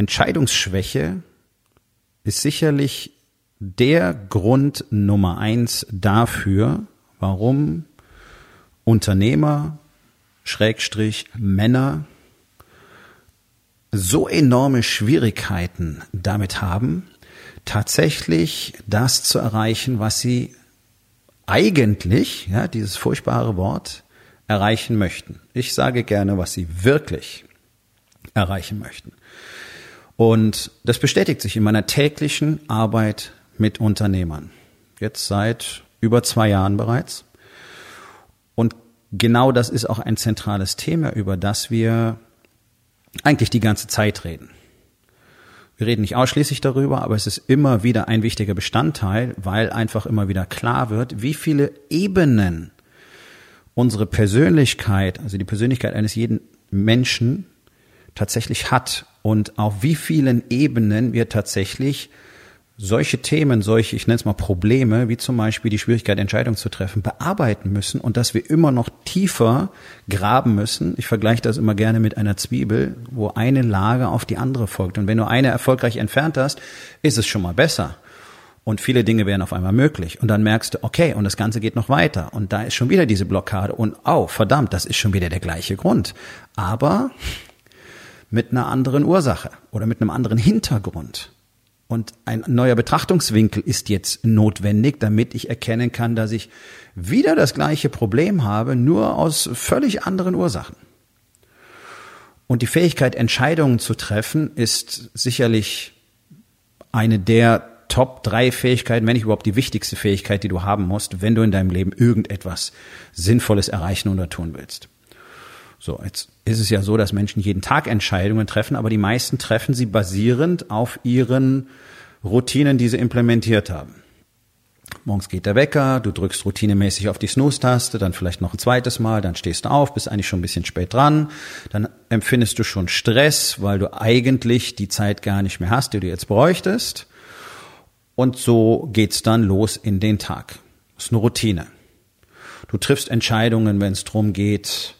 Entscheidungsschwäche ist sicherlich der Grund Nummer eins dafür, warum Unternehmer, Schrägstrich Männer so enorme Schwierigkeiten damit haben, tatsächlich das zu erreichen, was sie eigentlich, ja, dieses furchtbare Wort, erreichen möchten. Ich sage gerne, was sie wirklich erreichen möchten. Und das bestätigt sich in meiner täglichen Arbeit mit Unternehmern. Jetzt seit über zwei Jahren bereits. Und genau das ist auch ein zentrales Thema, über das wir eigentlich die ganze Zeit reden. Wir reden nicht ausschließlich darüber, aber es ist immer wieder ein wichtiger Bestandteil, weil einfach immer wieder klar wird, wie viele Ebenen unsere Persönlichkeit, also die Persönlichkeit eines jeden Menschen tatsächlich hat und auf wie vielen Ebenen wir tatsächlich solche Themen, solche, ich nenne es mal Probleme, wie zum Beispiel die Schwierigkeit, Entscheidungen zu treffen, bearbeiten müssen und dass wir immer noch tiefer graben müssen. Ich vergleiche das immer gerne mit einer Zwiebel, wo eine Lage auf die andere folgt. Und wenn du eine erfolgreich entfernt hast, ist es schon mal besser. Und viele Dinge wären auf einmal möglich. Und dann merkst du, okay, und das Ganze geht noch weiter. Und da ist schon wieder diese Blockade. Und oh, verdammt, das ist schon wieder der gleiche Grund. Aber mit einer anderen Ursache oder mit einem anderen Hintergrund. Und ein neuer Betrachtungswinkel ist jetzt notwendig, damit ich erkennen kann, dass ich wieder das gleiche Problem habe, nur aus völlig anderen Ursachen. Und die Fähigkeit, Entscheidungen zu treffen, ist sicherlich eine der Top drei Fähigkeiten, wenn nicht überhaupt die wichtigste Fähigkeit, die du haben musst, wenn du in deinem Leben irgendetwas Sinnvolles erreichen oder tun willst. So, jetzt ist es ja so, dass Menschen jeden Tag Entscheidungen treffen, aber die meisten treffen sie basierend auf ihren Routinen, die sie implementiert haben. Morgens geht der Wecker, du drückst routinemäßig auf die Snooze-Taste, dann vielleicht noch ein zweites Mal, dann stehst du auf, bist eigentlich schon ein bisschen spät dran, dann empfindest du schon Stress, weil du eigentlich die Zeit gar nicht mehr hast, die du jetzt bräuchtest. Und so geht's dann los in den Tag. Ist eine Routine. Du triffst Entscheidungen, wenn es drum geht,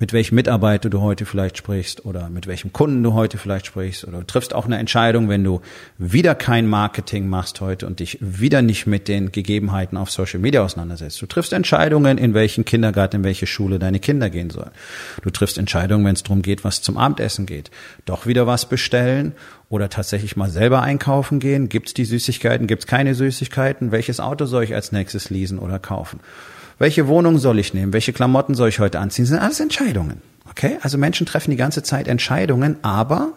mit welchem Mitarbeiter du heute vielleicht sprichst oder mit welchem Kunden du heute vielleicht sprichst oder du triffst auch eine Entscheidung, wenn du wieder kein Marketing machst heute und dich wieder nicht mit den Gegebenheiten auf Social Media auseinandersetzt. Du triffst Entscheidungen, in welchen Kindergarten, in welche Schule deine Kinder gehen sollen. Du triffst Entscheidungen, wenn es darum geht, was zum Abendessen geht. Doch wieder was bestellen oder tatsächlich mal selber einkaufen gehen. Gibt es die Süßigkeiten, gibt es keine Süßigkeiten? Welches Auto soll ich als nächstes leasen oder kaufen? Welche Wohnung soll ich nehmen, welche Klamotten soll ich heute anziehen, das sind alles Entscheidungen. Okay? Also Menschen treffen die ganze Zeit Entscheidungen, aber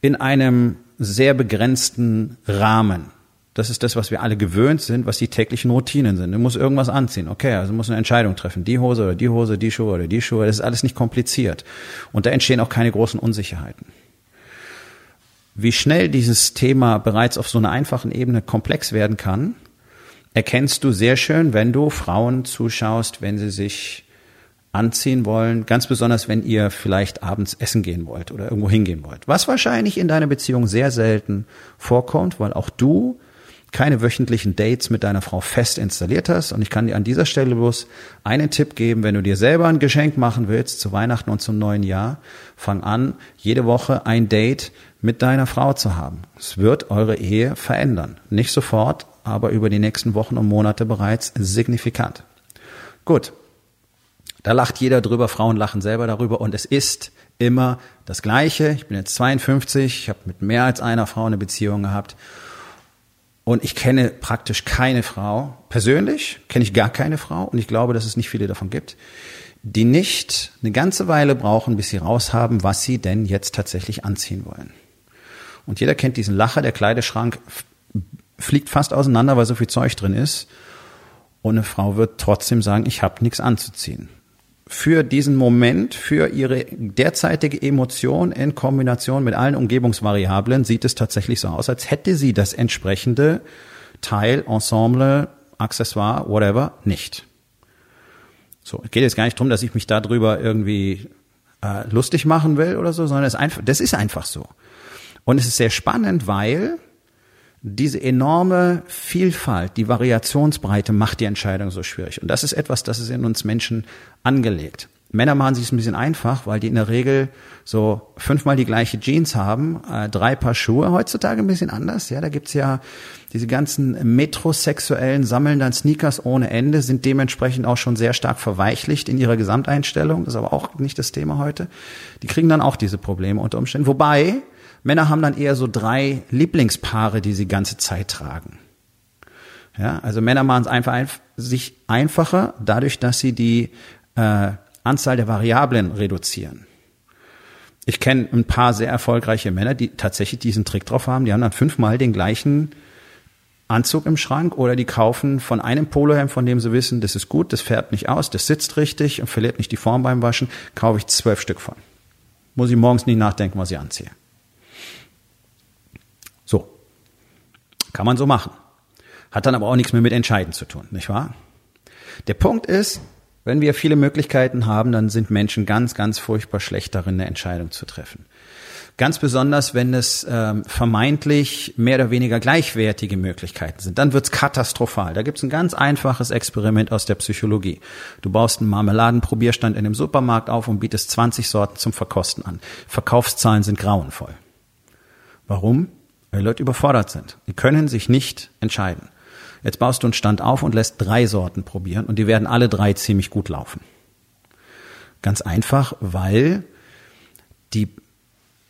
in einem sehr begrenzten Rahmen. Das ist das, was wir alle gewöhnt sind, was die täglichen Routinen sind. Du musst irgendwas anziehen. Okay, also musst eine Entscheidung treffen. Die Hose oder die Hose, die Schuhe oder die Schuhe. Das ist alles nicht kompliziert. Und da entstehen auch keine großen Unsicherheiten. Wie schnell dieses Thema bereits auf so einer einfachen Ebene komplex werden kann, erkennst du sehr schön, wenn du Frauen zuschaust, wenn sie sich anziehen wollen, ganz besonders wenn ihr vielleicht abends essen gehen wollt oder irgendwo hingehen wollt. Was wahrscheinlich in deiner Beziehung sehr selten vorkommt, weil auch du keine wöchentlichen Dates mit deiner Frau fest installiert hast. Und ich kann dir an dieser Stelle bloß einen Tipp geben, wenn du dir selber ein Geschenk machen willst zu Weihnachten und zum neuen Jahr, fang an, jede Woche ein Date mit deiner Frau zu haben. Es wird eure Ehe verändern. Nicht sofort, aber über die nächsten Wochen und Monate bereits signifikant. Gut. Da lacht jeder drüber, Frauen lachen selber darüber und es ist immer das Gleiche. Ich bin jetzt 52, ich habe mit mehr als einer Frau eine Beziehung gehabt und ich kenne praktisch keine Frau, persönlich kenne ich gar keine Frau und ich glaube, dass es nicht viele davon gibt, die nicht eine ganze Weile brauchen, bis sie raushaben, was sie denn jetzt tatsächlich anziehen wollen. Und jeder kennt diesen Lacher, der Kleideschrank fliegt fast auseinander, weil so viel Zeug drin ist. Und eine Frau wird trotzdem sagen, ich habe nichts anzuziehen. für diesen Moment, für ihre derzeitige Emotion in Kombination mit allen Umgebungsvariablen sieht es tatsächlich so aus, als hätte sie das entsprechende Teil, Ensemble, Accessoire, whatever, nicht. So, es geht jetzt gar nicht drum, dass ich mich darüber irgendwie äh, lustig machen will oder so, sondern es ist einfach, das ist einfach so. Und es ist sehr spannend, weil diese enorme Vielfalt, die Variationsbreite macht die Entscheidung so schwierig. Und das ist etwas, das ist in uns Menschen angelegt. Männer machen sich es ein bisschen einfach, weil die in der Regel so fünfmal die gleiche Jeans haben, äh, drei Paar Schuhe. Heutzutage ein bisschen anders. Ja, da gibt's ja diese ganzen Metrosexuellen sammeln dann Sneakers ohne Ende, sind dementsprechend auch schon sehr stark verweichlicht in ihrer Gesamteinstellung. Das ist aber auch nicht das Thema heute. Die kriegen dann auch diese Probleme unter Umständen. Wobei Männer haben dann eher so drei Lieblingspaare, die sie ganze Zeit tragen. Ja, also Männer machen es einfach ein, sich einfacher, dadurch, dass sie die äh, Anzahl der Variablen reduzieren. Ich kenne ein paar sehr erfolgreiche Männer, die tatsächlich diesen Trick drauf haben. Die haben dann fünfmal den gleichen Anzug im Schrank oder die kaufen von einem Polohemd, von dem sie wissen, das ist gut, das färbt nicht aus, das sitzt richtig und verliert nicht die Form beim Waschen, kaufe ich zwölf Stück von. Muss ich morgens nicht nachdenken, was ich anziehe. Kann man so machen. Hat dann aber auch nichts mehr mit Entscheiden zu tun, nicht wahr? Der Punkt ist, wenn wir viele Möglichkeiten haben, dann sind Menschen ganz, ganz furchtbar schlecht darin, eine Entscheidung zu treffen. Ganz besonders, wenn es ähm, vermeintlich mehr oder weniger gleichwertige Möglichkeiten sind. Dann wird's katastrophal. Da gibt's ein ganz einfaches Experiment aus der Psychologie. Du baust einen Marmeladenprobierstand in einem Supermarkt auf und bietest 20 Sorten zum Verkosten an. Verkaufszahlen sind grauenvoll. Warum? Weil Leute überfordert sind. Die können sich nicht entscheiden. Jetzt baust du einen Stand auf und lässt drei Sorten probieren und die werden alle drei ziemlich gut laufen. Ganz einfach, weil die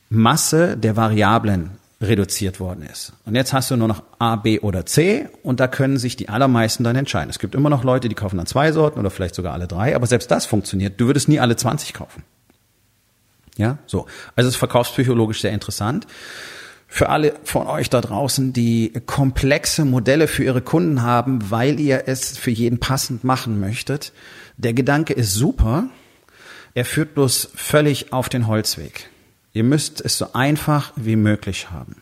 Masse der Variablen reduziert worden ist. Und jetzt hast du nur noch A, B oder C und da können sich die allermeisten dann entscheiden. Es gibt immer noch Leute, die kaufen dann zwei Sorten oder vielleicht sogar alle drei, aber selbst das funktioniert. Du würdest nie alle 20 kaufen. Ja, so. Also es ist verkaufspsychologisch sehr interessant für alle von euch da draußen, die komplexe Modelle für ihre Kunden haben, weil ihr es für jeden passend machen möchtet. Der Gedanke ist super. Er führt bloß völlig auf den Holzweg. Ihr müsst es so einfach wie möglich haben.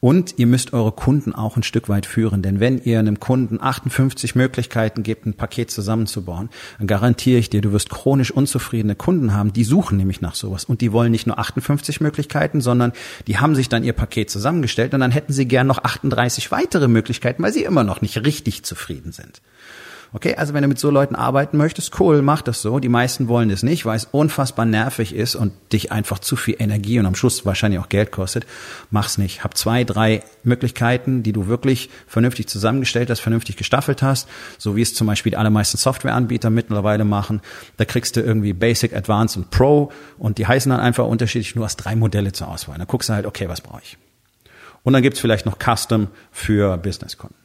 Und ihr müsst eure Kunden auch ein Stück weit führen, denn wenn ihr einem Kunden 58 Möglichkeiten gebt, ein Paket zusammenzubauen, dann garantiere ich dir, du wirst chronisch unzufriedene Kunden haben, die suchen nämlich nach sowas. Und die wollen nicht nur 58 Möglichkeiten, sondern die haben sich dann ihr Paket zusammengestellt und dann hätten sie gern noch 38 weitere Möglichkeiten, weil sie immer noch nicht richtig zufrieden sind. Okay, also wenn du mit so Leuten arbeiten möchtest, cool, mach das so. Die meisten wollen es nicht, weil es unfassbar nervig ist und dich einfach zu viel Energie und am Schluss wahrscheinlich auch Geld kostet. Mach's nicht. Hab zwei, drei Möglichkeiten, die du wirklich vernünftig zusammengestellt hast, vernünftig gestaffelt hast, so wie es zum Beispiel die allermeisten Softwareanbieter mittlerweile machen. Da kriegst du irgendwie Basic, Advanced und Pro und die heißen dann einfach unterschiedlich. Du hast drei Modelle zur Auswahl. Da guckst du halt, okay, was brauche ich? Und dann gibt's vielleicht noch Custom für Businesskunden.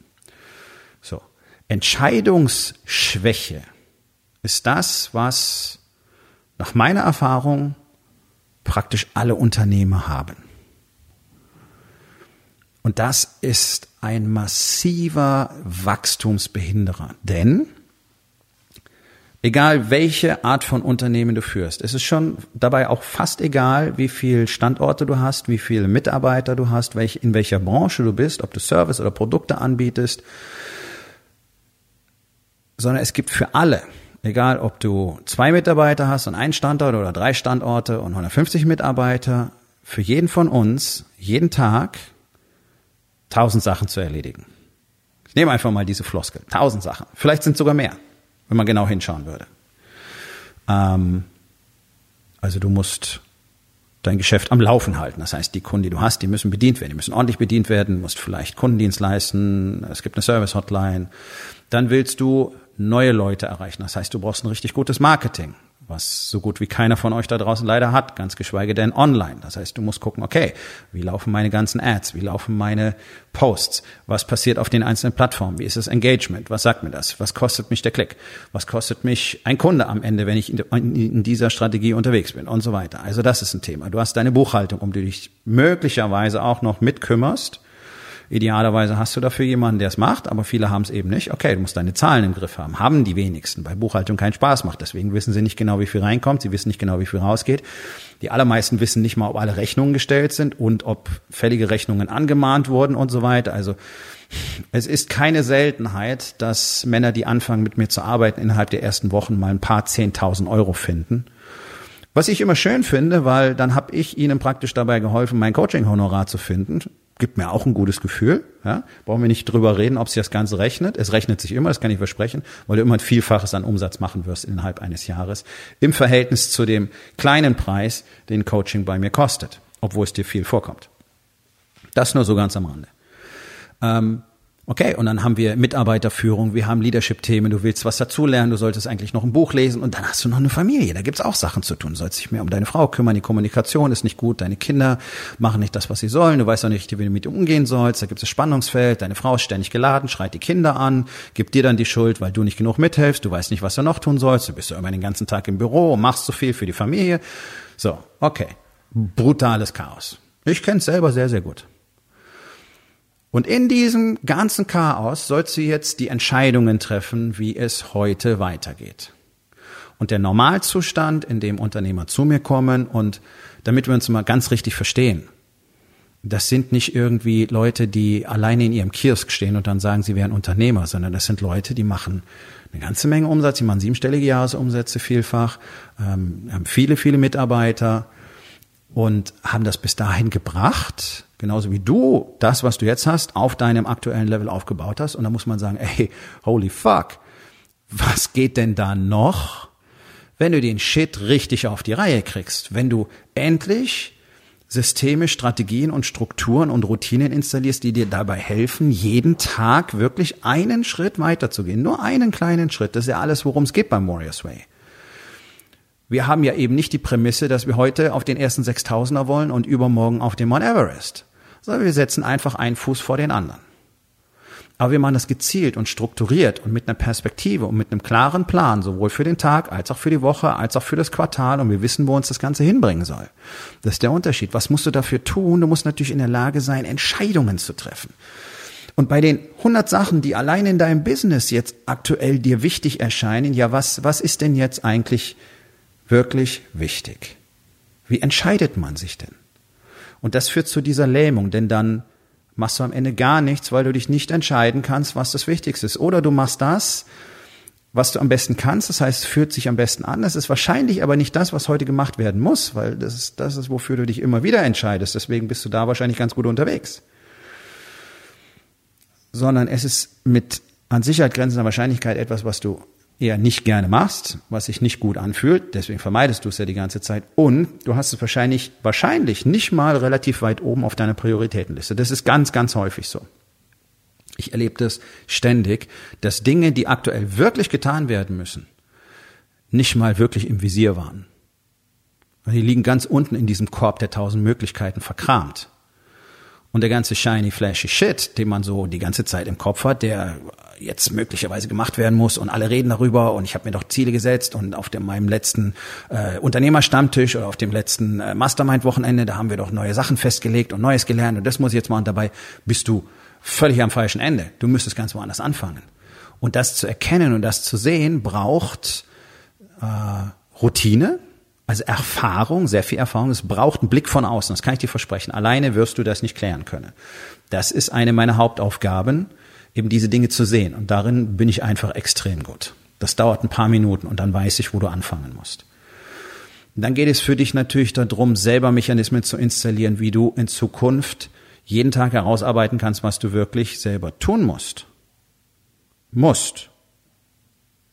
So. Entscheidungsschwäche ist das, was nach meiner Erfahrung praktisch alle Unternehmer haben. Und das ist ein massiver Wachstumsbehinderer. Denn egal welche Art von Unternehmen du führst, es ist schon dabei auch fast egal, wie viele Standorte du hast, wie viele Mitarbeiter du hast, in welcher Branche du bist, ob du Service oder Produkte anbietest sondern es gibt für alle, egal ob du zwei Mitarbeiter hast und einen Standort oder drei Standorte und 150 Mitarbeiter, für jeden von uns jeden Tag tausend Sachen zu erledigen. Ich nehme einfach mal diese Floskel. Tausend Sachen. Vielleicht sind sogar mehr, wenn man genau hinschauen würde. Ähm, also du musst dein Geschäft am Laufen halten. Das heißt, die Kunden, die du hast, die müssen bedient werden. Die müssen ordentlich bedient werden, musst vielleicht Kundendienst leisten. Es gibt eine Service-Hotline. Dann willst du neue Leute erreichen. Das heißt, du brauchst ein richtig gutes Marketing, was so gut wie keiner von euch da draußen leider hat, ganz geschweige denn online. Das heißt, du musst gucken, okay, wie laufen meine ganzen Ads, wie laufen meine Posts, was passiert auf den einzelnen Plattformen, wie ist das Engagement, was sagt mir das, was kostet mich der Klick, was kostet mich ein Kunde am Ende, wenn ich in dieser Strategie unterwegs bin und so weiter. Also das ist ein Thema. Du hast deine Buchhaltung, um die dich möglicherweise auch noch mitkümmerst Idealerweise hast du dafür jemanden, der es macht, aber viele haben es eben nicht. Okay, du musst deine Zahlen im Griff haben. Haben die wenigsten, weil Buchhaltung keinen Spaß macht. Deswegen wissen sie nicht genau, wie viel reinkommt. Sie wissen nicht genau, wie viel rausgeht. Die allermeisten wissen nicht mal, ob alle Rechnungen gestellt sind und ob fällige Rechnungen angemahnt wurden und so weiter. Also es ist keine Seltenheit, dass Männer, die anfangen mit mir zu arbeiten, innerhalb der ersten Wochen mal ein paar Zehntausend Euro finden. Was ich immer schön finde, weil dann habe ich ihnen praktisch dabei geholfen, mein Coaching-Honorar zu finden. Gibt mir auch ein gutes Gefühl. Ja? Brauchen wir nicht drüber reden, ob sich das Ganze rechnet. Es rechnet sich immer, das kann ich versprechen, weil du immer ein Vielfaches an Umsatz machen wirst innerhalb eines Jahres im Verhältnis zu dem kleinen Preis, den Coaching bei mir kostet, obwohl es dir viel vorkommt. Das nur so ganz am Rande. Ähm, Okay, und dann haben wir Mitarbeiterführung, wir haben Leadership-Themen, du willst was dazulernen, du solltest eigentlich noch ein Buch lesen und dann hast du noch eine Familie, da gibt's auch Sachen zu tun. Du sollst dich mehr um deine Frau kümmern, die Kommunikation ist nicht gut, deine Kinder machen nicht das, was sie sollen, du weißt auch nicht, wie du mit umgehen sollst, da gibt's das Spannungsfeld, deine Frau ist ständig geladen, schreit die Kinder an, gibt dir dann die Schuld, weil du nicht genug mithilfst, du weißt nicht, was du noch tun sollst, du bist ja immer den ganzen Tag im Büro machst so viel für die Familie. So, okay, brutales Chaos. Ich kenn's selber sehr, sehr gut. Und in diesem ganzen Chaos sollst du jetzt die Entscheidungen treffen, wie es heute weitergeht. Und der Normalzustand, in dem Unternehmer zu mir kommen und damit wir uns mal ganz richtig verstehen, das sind nicht irgendwie Leute, die alleine in ihrem Kiosk stehen und dann sagen, sie wären Unternehmer, sondern das sind Leute, die machen eine ganze Menge Umsatz, die machen siebenstellige Jahresumsätze vielfach, ähm, haben viele, viele Mitarbeiter und haben das bis dahin gebracht, genauso wie du das, was du jetzt hast, auf deinem aktuellen Level aufgebaut hast. Und da muss man sagen, ey, holy fuck, was geht denn da noch, wenn du den Shit richtig auf die Reihe kriegst? Wenn du endlich Systeme, Strategien und Strukturen und Routinen installierst, die dir dabei helfen, jeden Tag wirklich einen Schritt weiterzugehen. Nur einen kleinen Schritt. Das ist ja alles, worum es geht beim Warriors Way. Wir haben ja eben nicht die Prämisse, dass wir heute auf den ersten 6000er wollen und übermorgen auf den Mount Everest sondern wir setzen einfach einen Fuß vor den anderen. Aber wir machen das gezielt und strukturiert und mit einer Perspektive und mit einem klaren Plan, sowohl für den Tag als auch für die Woche, als auch für das Quartal und wir wissen, wo uns das Ganze hinbringen soll. Das ist der Unterschied. Was musst du dafür tun? Du musst natürlich in der Lage sein, Entscheidungen zu treffen. Und bei den 100 Sachen, die allein in deinem Business jetzt aktuell dir wichtig erscheinen, ja, was, was ist denn jetzt eigentlich wirklich wichtig? Wie entscheidet man sich denn? Und das führt zu dieser Lähmung, denn dann machst du am Ende gar nichts, weil du dich nicht entscheiden kannst, was das Wichtigste ist. Oder du machst das, was du am besten kannst, das heißt, es führt sich am besten an. Das ist wahrscheinlich aber nicht das, was heute gemacht werden muss, weil das ist, das ist, wofür du dich immer wieder entscheidest. Deswegen bist du da wahrscheinlich ganz gut unterwegs. Sondern es ist mit an Sicherheit grenzender Wahrscheinlichkeit etwas, was du eher nicht gerne machst, was sich nicht gut anfühlt, deswegen vermeidest du es ja die ganze Zeit und du hast es wahrscheinlich, wahrscheinlich nicht mal relativ weit oben auf deiner Prioritätenliste. Das ist ganz, ganz häufig so. Ich erlebe das ständig, dass Dinge, die aktuell wirklich getan werden müssen, nicht mal wirklich im Visier waren. Die liegen ganz unten in diesem Korb der tausend Möglichkeiten verkramt. Und der ganze shiny, flashy Shit, den man so die ganze Zeit im Kopf hat, der jetzt möglicherweise gemacht werden muss und alle reden darüber und ich habe mir doch Ziele gesetzt und auf dem, meinem letzten äh, Unternehmerstammtisch oder auf dem letzten äh, Mastermind-Wochenende, da haben wir doch neue Sachen festgelegt und Neues gelernt und das muss ich jetzt und dabei bist du völlig am falschen Ende. Du müsstest ganz woanders anfangen. Und das zu erkennen und das zu sehen, braucht äh, Routine, also Erfahrung, sehr viel Erfahrung. Es braucht einen Blick von außen, das kann ich dir versprechen. Alleine wirst du das nicht klären können. Das ist eine meiner Hauptaufgaben, eben diese Dinge zu sehen. Und darin bin ich einfach extrem gut. Das dauert ein paar Minuten und dann weiß ich, wo du anfangen musst. Dann geht es für dich natürlich darum, selber Mechanismen zu installieren, wie du in Zukunft jeden Tag herausarbeiten kannst, was du wirklich selber tun musst. Musst.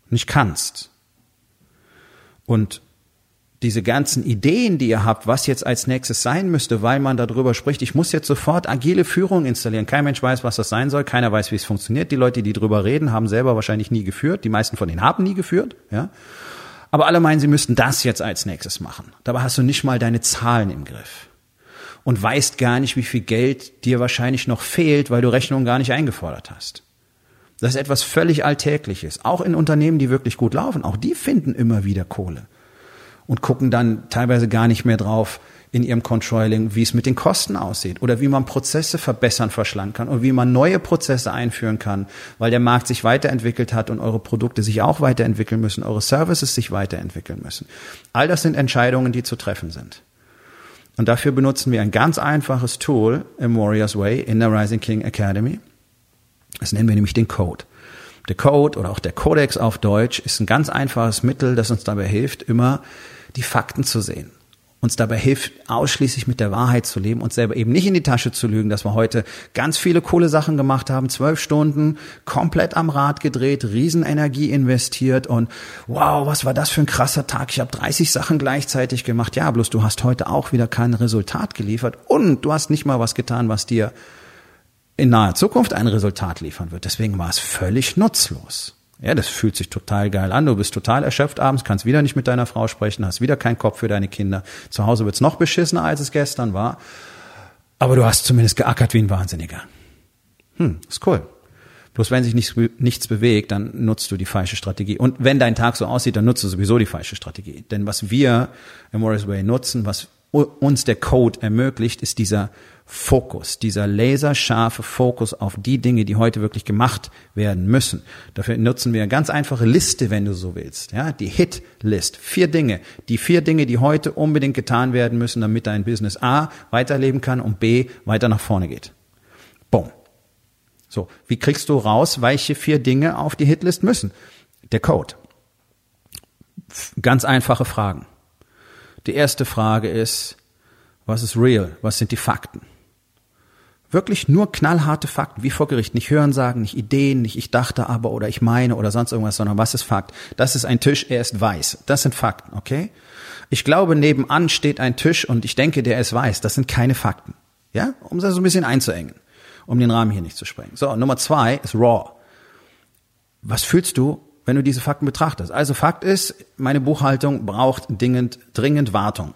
Nicht kannst. Und diese ganzen Ideen, die ihr habt, was jetzt als nächstes sein müsste, weil man darüber spricht, ich muss jetzt sofort agile Führung installieren. Kein Mensch weiß, was das sein soll, keiner weiß, wie es funktioniert. Die Leute, die drüber reden, haben selber wahrscheinlich nie geführt. Die meisten von denen haben nie geführt, ja. Aber alle meinen, sie müssten das jetzt als nächstes machen. Dabei hast du nicht mal deine Zahlen im Griff. Und weißt gar nicht, wie viel Geld dir wahrscheinlich noch fehlt, weil du Rechnungen gar nicht eingefordert hast. Das ist etwas völlig Alltägliches. Auch in Unternehmen, die wirklich gut laufen, auch die finden immer wieder Kohle. Und gucken dann teilweise gar nicht mehr drauf, in ihrem Controlling, wie es mit den Kosten aussieht oder wie man Prozesse verbessern, verschlanken kann und wie man neue Prozesse einführen kann, weil der Markt sich weiterentwickelt hat und eure Produkte sich auch weiterentwickeln müssen, eure Services sich weiterentwickeln müssen. All das sind Entscheidungen, die zu treffen sind. Und dafür benutzen wir ein ganz einfaches Tool im Warriors Way in der Rising King Academy. Das nennen wir nämlich den Code. Der Code oder auch der Codex auf Deutsch ist ein ganz einfaches Mittel, das uns dabei hilft, immer die Fakten zu sehen uns dabei hilft, ausschließlich mit der Wahrheit zu leben und selber eben nicht in die Tasche zu lügen, dass wir heute ganz viele coole Sachen gemacht haben, zwölf Stunden komplett am Rad gedreht, Riesenenergie investiert und wow, was war das für ein krasser Tag, ich habe 30 Sachen gleichzeitig gemacht. Ja, bloß du hast heute auch wieder kein Resultat geliefert und du hast nicht mal was getan, was dir in naher Zukunft ein Resultat liefern wird. Deswegen war es völlig nutzlos. Ja, das fühlt sich total geil an. Du bist total erschöpft abends, kannst wieder nicht mit deiner Frau sprechen, hast wieder keinen Kopf für deine Kinder. Zu Hause wird's noch beschissener, als es gestern war. Aber du hast zumindest geackert wie ein Wahnsinniger. Hm, ist cool. Bloß wenn sich nichts, nichts bewegt, dann nutzt du die falsche Strategie. Und wenn dein Tag so aussieht, dann nutzt du sowieso die falsche Strategie. Denn was wir im Warriors Way nutzen, was uns der Code ermöglicht, ist dieser Fokus, dieser laserscharfe Fokus auf die Dinge, die heute wirklich gemacht werden müssen. Dafür nutzen wir eine ganz einfache Liste, wenn du so willst. Ja, die Hit-List. Vier Dinge. Die vier Dinge, die heute unbedingt getan werden müssen, damit dein Business A weiterleben kann und B weiter nach vorne geht. Boom. So. Wie kriegst du raus, welche vier Dinge auf die Hitlist müssen? Der Code. Ganz einfache Fragen. Die erste Frage ist, was ist real? Was sind die Fakten? Wirklich nur knallharte Fakten, wie vor Gericht. Nicht Hörensagen, nicht Ideen, nicht ich dachte aber oder ich meine oder sonst irgendwas, sondern was ist Fakt? Das ist ein Tisch, er ist weiß. Das sind Fakten, okay? Ich glaube, nebenan steht ein Tisch und ich denke, der ist weiß. Das sind keine Fakten. Ja? Um das so ein bisschen einzuengen. Um den Rahmen hier nicht zu sprengen. So, Nummer zwei ist raw. Was fühlst du, wenn du diese Fakten betrachtest? Also Fakt ist, meine Buchhaltung braucht dringend, dringend Wartung.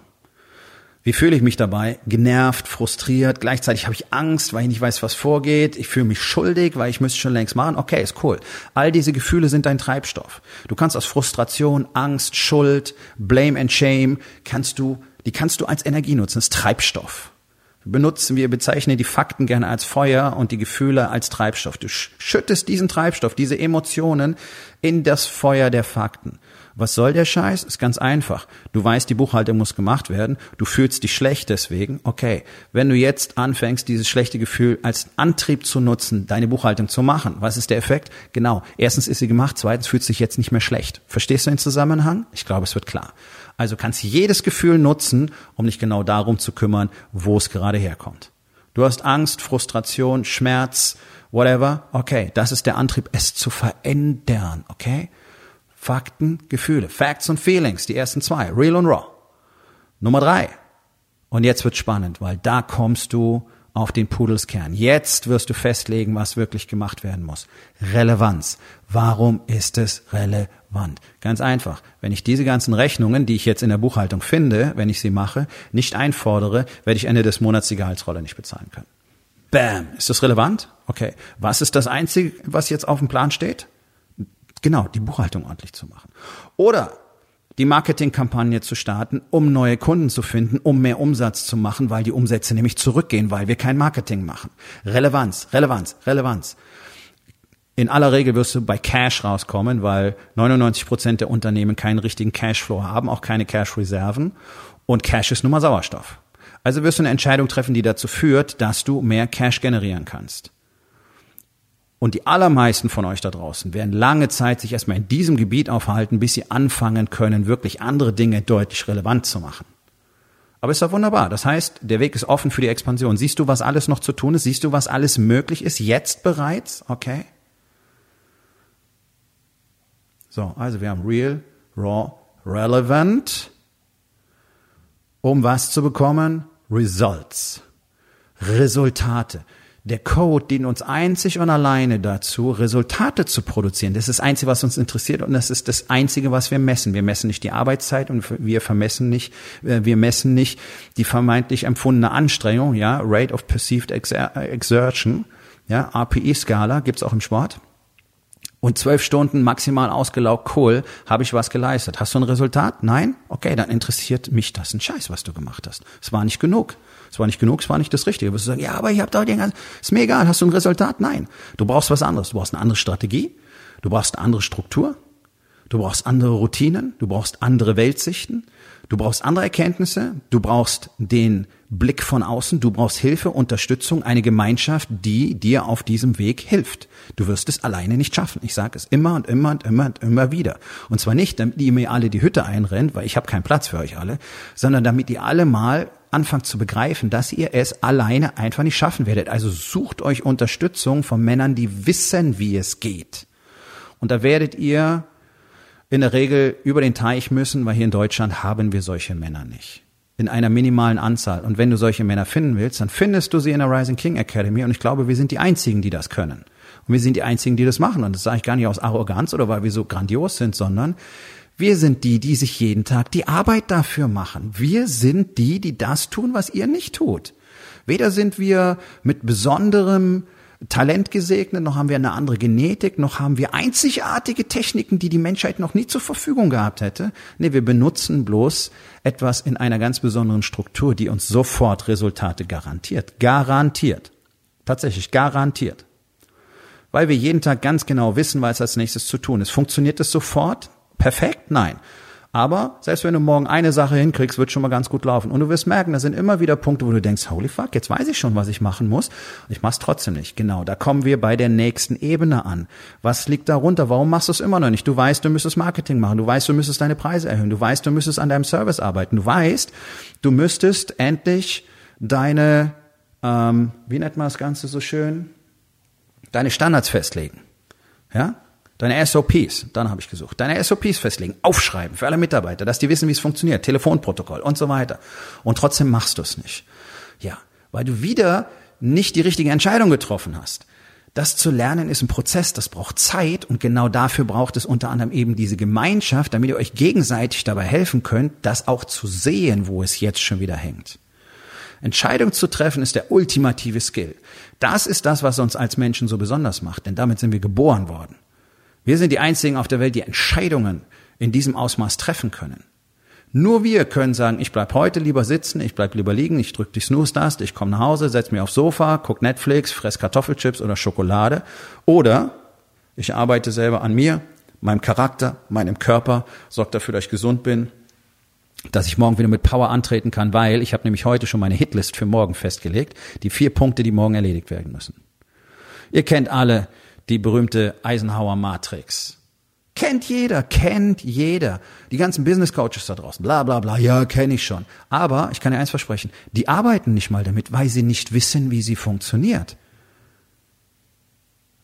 Wie fühle ich mich dabei? Genervt, frustriert, gleichzeitig habe ich Angst, weil ich nicht weiß, was vorgeht. Ich fühle mich schuldig, weil ich müsste schon längst machen. Okay, ist cool. All diese Gefühle sind dein Treibstoff. Du kannst aus Frustration, Angst, Schuld, Blame and Shame, kannst du, die kannst du als Energie nutzen. Ist Treibstoff. Benutzen, wir bezeichnen die Fakten gerne als Feuer und die Gefühle als Treibstoff. Du schüttest diesen Treibstoff, diese Emotionen in das Feuer der Fakten. Was soll der Scheiß? Ist ganz einfach. Du weißt, die Buchhaltung muss gemacht werden. Du fühlst dich schlecht deswegen. Okay. Wenn du jetzt anfängst, dieses schlechte Gefühl als Antrieb zu nutzen, deine Buchhaltung zu machen, was ist der Effekt? Genau. Erstens ist sie gemacht. Zweitens fühlst du dich jetzt nicht mehr schlecht. Verstehst du den Zusammenhang? Ich glaube, es wird klar. Also kannst jedes Gefühl nutzen, um dich genau darum zu kümmern, wo es gerade herkommt. Du hast Angst, Frustration, Schmerz, whatever. Okay. Das ist der Antrieb, es zu verändern. Okay. Fakten, Gefühle. Facts und Feelings, die ersten zwei. Real und Raw. Nummer drei. Und jetzt wird spannend, weil da kommst du auf den Pudelskern. Jetzt wirst du festlegen, was wirklich gemacht werden muss. Relevanz. Warum ist es relevant? Ganz einfach. Wenn ich diese ganzen Rechnungen, die ich jetzt in der Buchhaltung finde, wenn ich sie mache, nicht einfordere, werde ich Ende des Monats die Gehaltsrolle nicht bezahlen können. Bam. Ist das relevant? Okay. Was ist das Einzige, was jetzt auf dem Plan steht? Genau, die Buchhaltung ordentlich zu machen. Oder die Marketingkampagne zu starten, um neue Kunden zu finden, um mehr Umsatz zu machen, weil die Umsätze nämlich zurückgehen, weil wir kein Marketing machen. Relevanz, Relevanz, Relevanz. In aller Regel wirst du bei Cash rauskommen, weil 99 Prozent der Unternehmen keinen richtigen Cashflow haben, auch keine Cash-Reserven. Und Cash ist nun mal Sauerstoff. Also wirst du eine Entscheidung treffen, die dazu führt, dass du mehr Cash generieren kannst. Und die allermeisten von euch da draußen werden lange Zeit sich erstmal in diesem Gebiet aufhalten, bis sie anfangen können, wirklich andere Dinge deutlich relevant zu machen. Aber ist doch wunderbar. Das heißt, der Weg ist offen für die Expansion. Siehst du, was alles noch zu tun ist? Siehst du, was alles möglich ist? Jetzt bereits? Okay. So, also wir haben real, raw, relevant. Um was zu bekommen? Results. Resultate der Code dient uns einzig und alleine dazu, Resultate zu produzieren. Das ist das Einzige, was uns interessiert und das ist das Einzige, was wir messen. Wir messen nicht die Arbeitszeit und wir vermessen nicht, äh, wir messen nicht die vermeintlich empfundene Anstrengung, ja, Rate of Perceived Exertion, ja, RPE-Skala gibt's auch im Sport. und zwölf Stunden maximal ausgelaugt cool, habe ich was geleistet. Hast du ein Resultat? Nein? Okay, dann interessiert mich das ein Scheiß, was du gemacht hast. Es war nicht genug. Es war nicht genug, es war nicht das Richtige. Du wirst sagen, ja, aber ich habe doch den ganzen, ist mir egal, hast du ein Resultat? Nein. Du brauchst was anderes. Du brauchst eine andere Strategie, du brauchst eine andere Struktur, du brauchst andere Routinen, du brauchst andere Weltsichten, du brauchst andere Erkenntnisse, du brauchst den Blick von außen, du brauchst Hilfe, Unterstützung, eine Gemeinschaft, die dir auf diesem Weg hilft. Du wirst es alleine nicht schaffen. Ich sage es immer und immer und immer und immer wieder. Und zwar nicht, damit ihr mir alle die Hütte einrennt, weil ich habe keinen Platz für euch alle, sondern damit ihr alle mal anfangt zu begreifen, dass ihr es alleine einfach nicht schaffen werdet. Also sucht euch Unterstützung von Männern, die wissen, wie es geht. Und da werdet ihr in der Regel über den Teich müssen, weil hier in Deutschland haben wir solche Männer nicht. In einer minimalen Anzahl. Und wenn du solche Männer finden willst, dann findest du sie in der Rising King Academy. Und ich glaube, wir sind die Einzigen, die das können. Und wir sind die Einzigen, die das machen. Und das sage ich gar nicht aus Arroganz oder weil wir so grandios sind, sondern wir sind die, die sich jeden Tag die Arbeit dafür machen. Wir sind die, die das tun, was ihr nicht tut. Weder sind wir mit besonderem Talent gesegnet, noch haben wir eine andere Genetik, noch haben wir einzigartige Techniken, die die Menschheit noch nie zur Verfügung gehabt hätte. Nee, wir benutzen bloß etwas in einer ganz besonderen Struktur, die uns sofort Resultate garantiert. Garantiert. Tatsächlich garantiert. Weil wir jeden Tag ganz genau wissen, was als nächstes zu tun ist. Funktioniert es sofort? Perfekt? Nein. Aber selbst wenn du morgen eine Sache hinkriegst, wird schon mal ganz gut laufen. Und du wirst merken, da sind immer wieder Punkte, wo du denkst, holy fuck, jetzt weiß ich schon, was ich machen muss. Ich mach's trotzdem nicht. Genau, da kommen wir bei der nächsten Ebene an. Was liegt darunter? Warum machst du es immer noch nicht? Du weißt, du müsstest Marketing machen. Du weißt, du müsstest deine Preise erhöhen. Du weißt, du müsstest an deinem Service arbeiten. Du weißt, du müsstest endlich deine, ähm, wie nennt man das Ganze so schön? Deine Standards festlegen. Ja? Deine SOPs, dann habe ich gesucht. Deine SOPs festlegen, aufschreiben für alle Mitarbeiter, dass die wissen, wie es funktioniert, Telefonprotokoll und so weiter. Und trotzdem machst du es nicht. Ja, weil du wieder nicht die richtige Entscheidung getroffen hast. Das zu lernen ist ein Prozess, das braucht Zeit und genau dafür braucht es unter anderem eben diese Gemeinschaft, damit ihr euch gegenseitig dabei helfen könnt, das auch zu sehen, wo es jetzt schon wieder hängt. Entscheidung zu treffen ist der ultimative Skill. Das ist das, was uns als Menschen so besonders macht, denn damit sind wir geboren worden. Wir sind die Einzigen auf der Welt, die Entscheidungen in diesem Ausmaß treffen können. Nur wir können sagen, ich bleib heute lieber sitzen, ich bleib lieber liegen, ich drück die Snooze-Taste, ich komme nach Hause, setz mich aufs Sofa, guck Netflix, fress Kartoffelchips oder Schokolade. Oder ich arbeite selber an mir, meinem Charakter, meinem Körper, sorge dafür, dass ich gesund bin, dass ich morgen wieder mit Power antreten kann, weil ich habe nämlich heute schon meine Hitlist für morgen festgelegt, die vier Punkte, die morgen erledigt werden müssen. Ihr kennt alle die berühmte Eisenhower Matrix. Kennt jeder, kennt jeder. Die ganzen Business Coaches da draußen, bla bla bla, ja, kenne ich schon. Aber ich kann dir eins versprechen, die arbeiten nicht mal damit, weil sie nicht wissen, wie sie funktioniert.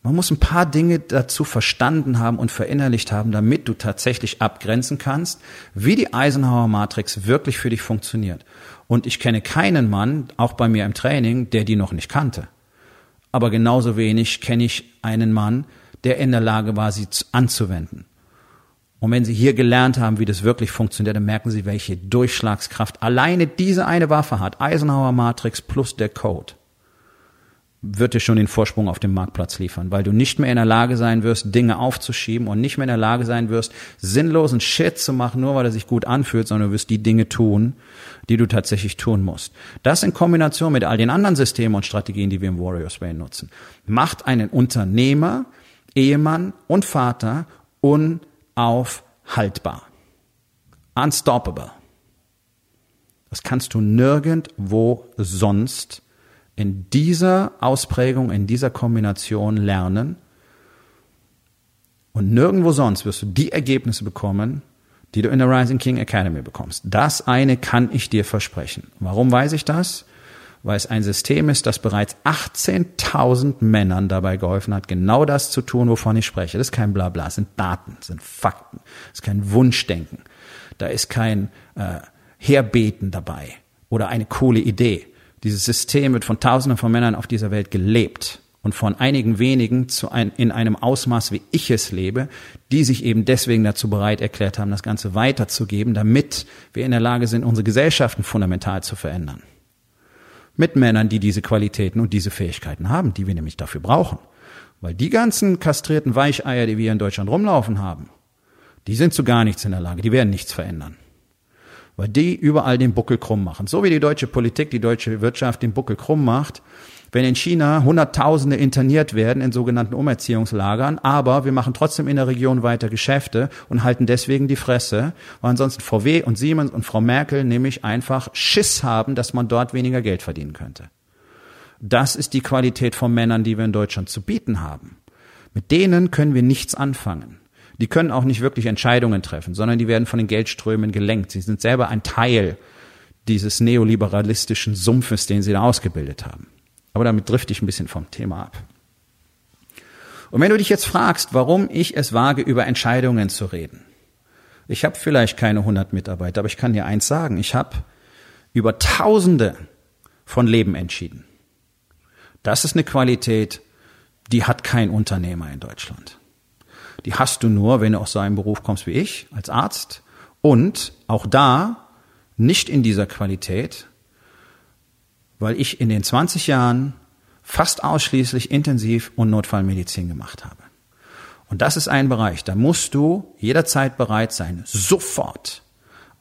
Man muss ein paar Dinge dazu verstanden haben und verinnerlicht haben, damit du tatsächlich abgrenzen kannst, wie die Eisenhower Matrix wirklich für dich funktioniert. Und ich kenne keinen Mann, auch bei mir im Training, der die noch nicht kannte aber genauso wenig kenne ich einen Mann, der in der Lage war, sie anzuwenden. Und wenn Sie hier gelernt haben, wie das wirklich funktioniert, dann merken Sie, welche Durchschlagskraft alleine diese eine Waffe hat. Eisenhower Matrix plus der Code wird dir schon den Vorsprung auf dem Marktplatz liefern, weil du nicht mehr in der Lage sein wirst, Dinge aufzuschieben und nicht mehr in der Lage sein wirst, sinnlosen Shit zu machen, nur weil er sich gut anfühlt, sondern du wirst die Dinge tun, die du tatsächlich tun musst. Das in Kombination mit all den anderen Systemen und Strategien, die wir im Warriors Way nutzen, macht einen Unternehmer, Ehemann und Vater unaufhaltbar. Unstoppable. Das kannst du nirgendwo sonst in dieser Ausprägung, in dieser Kombination lernen. Und nirgendwo sonst wirst du die Ergebnisse bekommen, die du in der Rising King Academy bekommst. Das eine kann ich dir versprechen. Warum weiß ich das? Weil es ein System ist, das bereits 18.000 Männern dabei geholfen hat, genau das zu tun, wovon ich spreche. Das ist kein Blabla, das sind Daten, das sind Fakten, das ist kein Wunschdenken. Da ist kein äh, Herbeten dabei oder eine coole Idee. Dieses System wird von Tausenden von Männern auf dieser Welt gelebt und von einigen wenigen zu ein, in einem Ausmaß, wie ich es lebe, die sich eben deswegen dazu bereit erklärt haben, das Ganze weiterzugeben, damit wir in der Lage sind, unsere Gesellschaften fundamental zu verändern. Mit Männern, die diese Qualitäten und diese Fähigkeiten haben, die wir nämlich dafür brauchen. Weil die ganzen kastrierten Weicheier, die wir in Deutschland rumlaufen haben, die sind zu gar nichts in der Lage, die werden nichts verändern. Weil die überall den Buckel krumm machen. So wie die deutsche Politik, die deutsche Wirtschaft den Buckel krumm macht, wenn in China Hunderttausende interniert werden in sogenannten Umerziehungslagern, aber wir machen trotzdem in der Region weiter Geschäfte und halten deswegen die Fresse, weil ansonsten VW und Siemens und Frau Merkel nämlich einfach Schiss haben, dass man dort weniger Geld verdienen könnte. Das ist die Qualität von Männern, die wir in Deutschland zu bieten haben. Mit denen können wir nichts anfangen. Die können auch nicht wirklich Entscheidungen treffen, sondern die werden von den Geldströmen gelenkt. Sie sind selber ein Teil dieses neoliberalistischen Sumpfes, den sie da ausgebildet haben. Aber damit drifte ich ein bisschen vom Thema ab. Und wenn du dich jetzt fragst, warum ich es wage, über Entscheidungen zu reden. Ich habe vielleicht keine 100 Mitarbeiter, aber ich kann dir eins sagen. Ich habe über Tausende von Leben entschieden. Das ist eine Qualität, die hat kein Unternehmer in Deutschland. Die hast du nur, wenn du aus so einem Beruf kommst wie ich, als Arzt. Und auch da nicht in dieser Qualität, weil ich in den 20 Jahren fast ausschließlich Intensiv- und Notfallmedizin gemacht habe. Und das ist ein Bereich, da musst du jederzeit bereit sein, sofort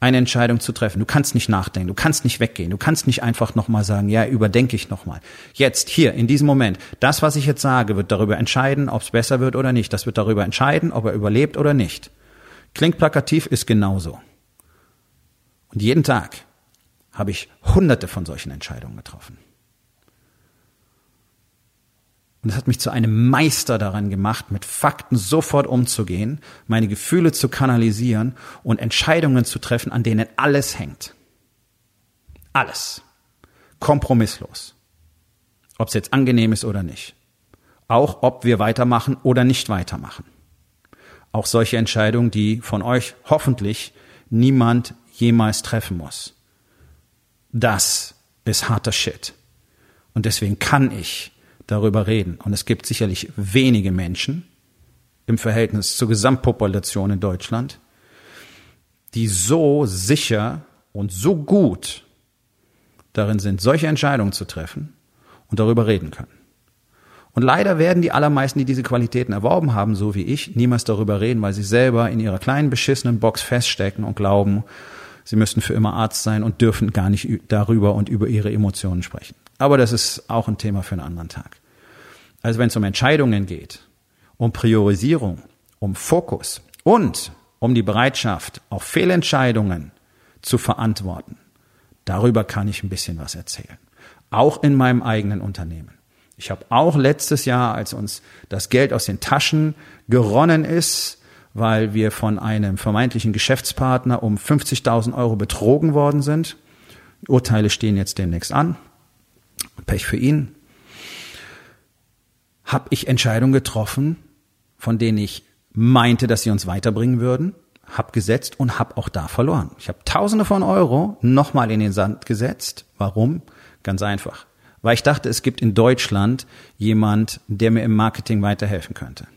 eine Entscheidung zu treffen. Du kannst nicht nachdenken, du kannst nicht weggehen, du kannst nicht einfach nochmal sagen, ja, überdenke ich nochmal. Jetzt, hier, in diesem Moment, das, was ich jetzt sage, wird darüber entscheiden, ob es besser wird oder nicht. Das wird darüber entscheiden, ob er überlebt oder nicht. Klingt plakativ, ist genauso. Und jeden Tag habe ich hunderte von solchen Entscheidungen getroffen. Und es hat mich zu einem Meister daran gemacht, mit Fakten sofort umzugehen, meine Gefühle zu kanalisieren und Entscheidungen zu treffen, an denen alles hängt. Alles. Kompromisslos. Ob es jetzt angenehm ist oder nicht. Auch ob wir weitermachen oder nicht weitermachen. Auch solche Entscheidungen, die von euch hoffentlich niemand jemals treffen muss. Das ist harter Shit. Und deswegen kann ich darüber reden. Und es gibt sicherlich wenige Menschen im Verhältnis zur Gesamtpopulation in Deutschland, die so sicher und so gut darin sind, solche Entscheidungen zu treffen und darüber reden können. Und leider werden die allermeisten, die diese Qualitäten erworben haben, so wie ich, niemals darüber reden, weil sie selber in ihrer kleinen beschissenen Box feststecken und glauben, sie müssten für immer Arzt sein und dürfen gar nicht darüber und über ihre Emotionen sprechen. Aber das ist auch ein Thema für einen anderen Tag. Also wenn es um Entscheidungen geht, um Priorisierung, um Fokus und um die Bereitschaft, auch Fehlentscheidungen zu verantworten, darüber kann ich ein bisschen was erzählen. Auch in meinem eigenen Unternehmen. Ich habe auch letztes Jahr, als uns das Geld aus den Taschen geronnen ist, weil wir von einem vermeintlichen Geschäftspartner um 50.000 Euro betrogen worden sind. Urteile stehen jetzt demnächst an. Pech für ihn. Habe ich Entscheidungen getroffen, von denen ich meinte, dass sie uns weiterbringen würden, habe gesetzt und habe auch da verloren. Ich habe Tausende von Euro nochmal in den Sand gesetzt. Warum? Ganz einfach. Weil ich dachte, es gibt in Deutschland jemand, der mir im Marketing weiterhelfen könnte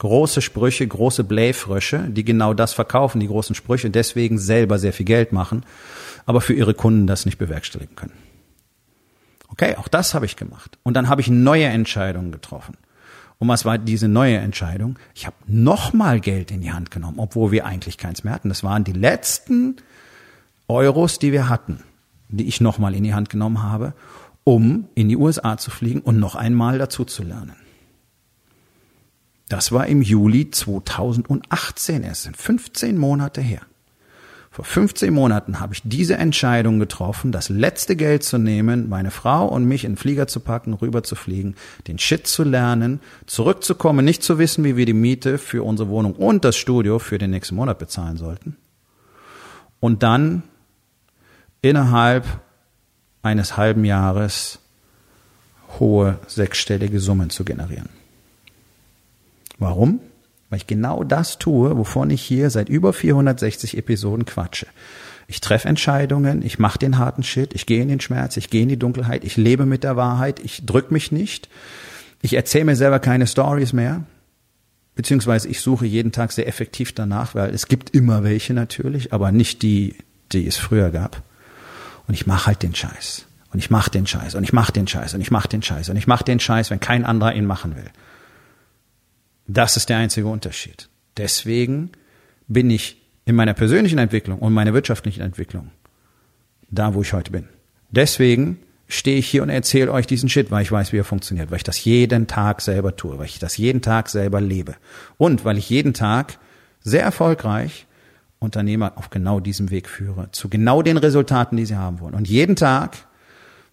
große Sprüche, große Blähfrösche, die genau das verkaufen, die großen Sprüche, deswegen selber sehr viel Geld machen, aber für ihre Kunden das nicht bewerkstelligen können. Okay, auch das habe ich gemacht. Und dann habe ich neue Entscheidungen getroffen. Und was war diese neue Entscheidung? Ich habe nochmal Geld in die Hand genommen, obwohl wir eigentlich keins mehr hatten. Das waren die letzten Euros, die wir hatten, die ich nochmal in die Hand genommen habe, um in die USA zu fliegen und noch einmal dazu zu lernen. Das war im Juli 2018 Es sind 15 Monate her. Vor 15 Monaten habe ich diese Entscheidung getroffen, das letzte Geld zu nehmen, meine Frau und mich in den Flieger zu packen, rüber zu fliegen, den Shit zu lernen, zurückzukommen, nicht zu wissen, wie wir die Miete für unsere Wohnung und das Studio für den nächsten Monat bezahlen sollten. Und dann innerhalb eines halben Jahres hohe sechsstellige Summen zu generieren. Warum? Weil ich genau das tue, wovon ich hier seit über 460 Episoden quatsche. Ich treffe Entscheidungen, ich mache den harten Shit, ich gehe in den Schmerz, ich gehe in die Dunkelheit, ich lebe mit der Wahrheit, ich drück mich nicht, ich erzähle mir selber keine Stories mehr, beziehungsweise ich suche jeden Tag sehr effektiv danach, weil es gibt immer welche natürlich, aber nicht die, die es früher gab. Und ich mache halt den Scheiß. Und ich mache den Scheiß und ich mache den Scheiß und ich mache den Scheiß und ich mache den Scheiß, wenn kein anderer ihn machen will. Das ist der einzige Unterschied. Deswegen bin ich in meiner persönlichen Entwicklung und meiner wirtschaftlichen Entwicklung da, wo ich heute bin. Deswegen stehe ich hier und erzähle euch diesen Shit, weil ich weiß, wie er funktioniert, weil ich das jeden Tag selber tue, weil ich das jeden Tag selber lebe und weil ich jeden Tag sehr erfolgreich Unternehmer auf genau diesem Weg führe, zu genau den Resultaten, die sie haben wollen. Und jeden Tag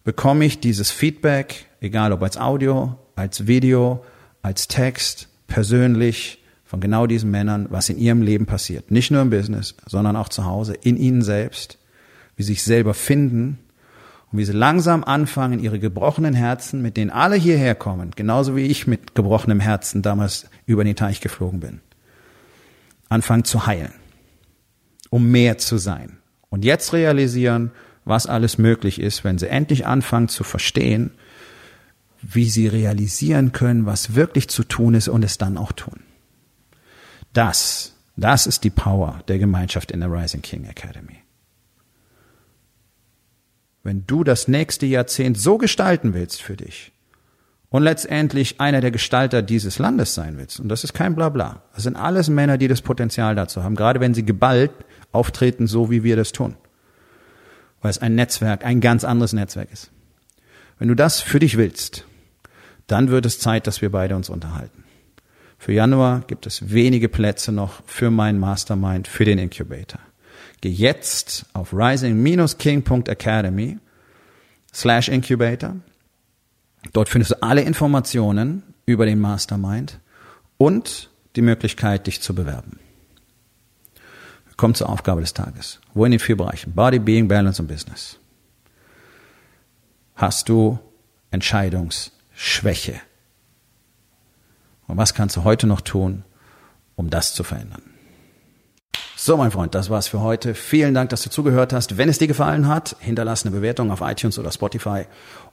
bekomme ich dieses Feedback, egal ob als Audio, als Video, als Text, persönlich, von genau diesen Männern, was in ihrem Leben passiert. Nicht nur im Business, sondern auch zu Hause, in ihnen selbst, wie sie sich selber finden und wie sie langsam anfangen, ihre gebrochenen Herzen, mit denen alle hierher kommen, genauso wie ich mit gebrochenem Herzen damals über den Teich geflogen bin, anfangen zu heilen, um mehr zu sein. Und jetzt realisieren, was alles möglich ist, wenn sie endlich anfangen zu verstehen, wie sie realisieren können, was wirklich zu tun ist und es dann auch tun. Das, das ist die Power der Gemeinschaft in der Rising King Academy. Wenn du das nächste Jahrzehnt so gestalten willst für dich und letztendlich einer der Gestalter dieses Landes sein willst, und das ist kein Blabla, das sind alles Männer, die das Potenzial dazu haben, gerade wenn sie geballt auftreten, so wie wir das tun, weil es ein Netzwerk, ein ganz anderes Netzwerk ist. Wenn du das für dich willst, dann wird es Zeit, dass wir beide uns unterhalten. Für Januar gibt es wenige Plätze noch für meinen Mastermind, für den Incubator. Geh jetzt auf rising-king.academy slash Incubator. Dort findest du alle Informationen über den Mastermind und die Möglichkeit, dich zu bewerben. Kommt zur Aufgabe des Tages. Wo in den vier Bereichen? Body, Being, Balance und Business. Hast du Entscheidungsschwäche? Und was kannst du heute noch tun, um das zu verändern? So, mein Freund, das war's für heute. Vielen Dank, dass du zugehört hast. Wenn es dir gefallen hat, hinterlass eine Bewertung auf iTunes oder Spotify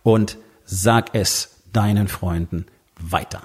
und sag es deinen Freunden weiter.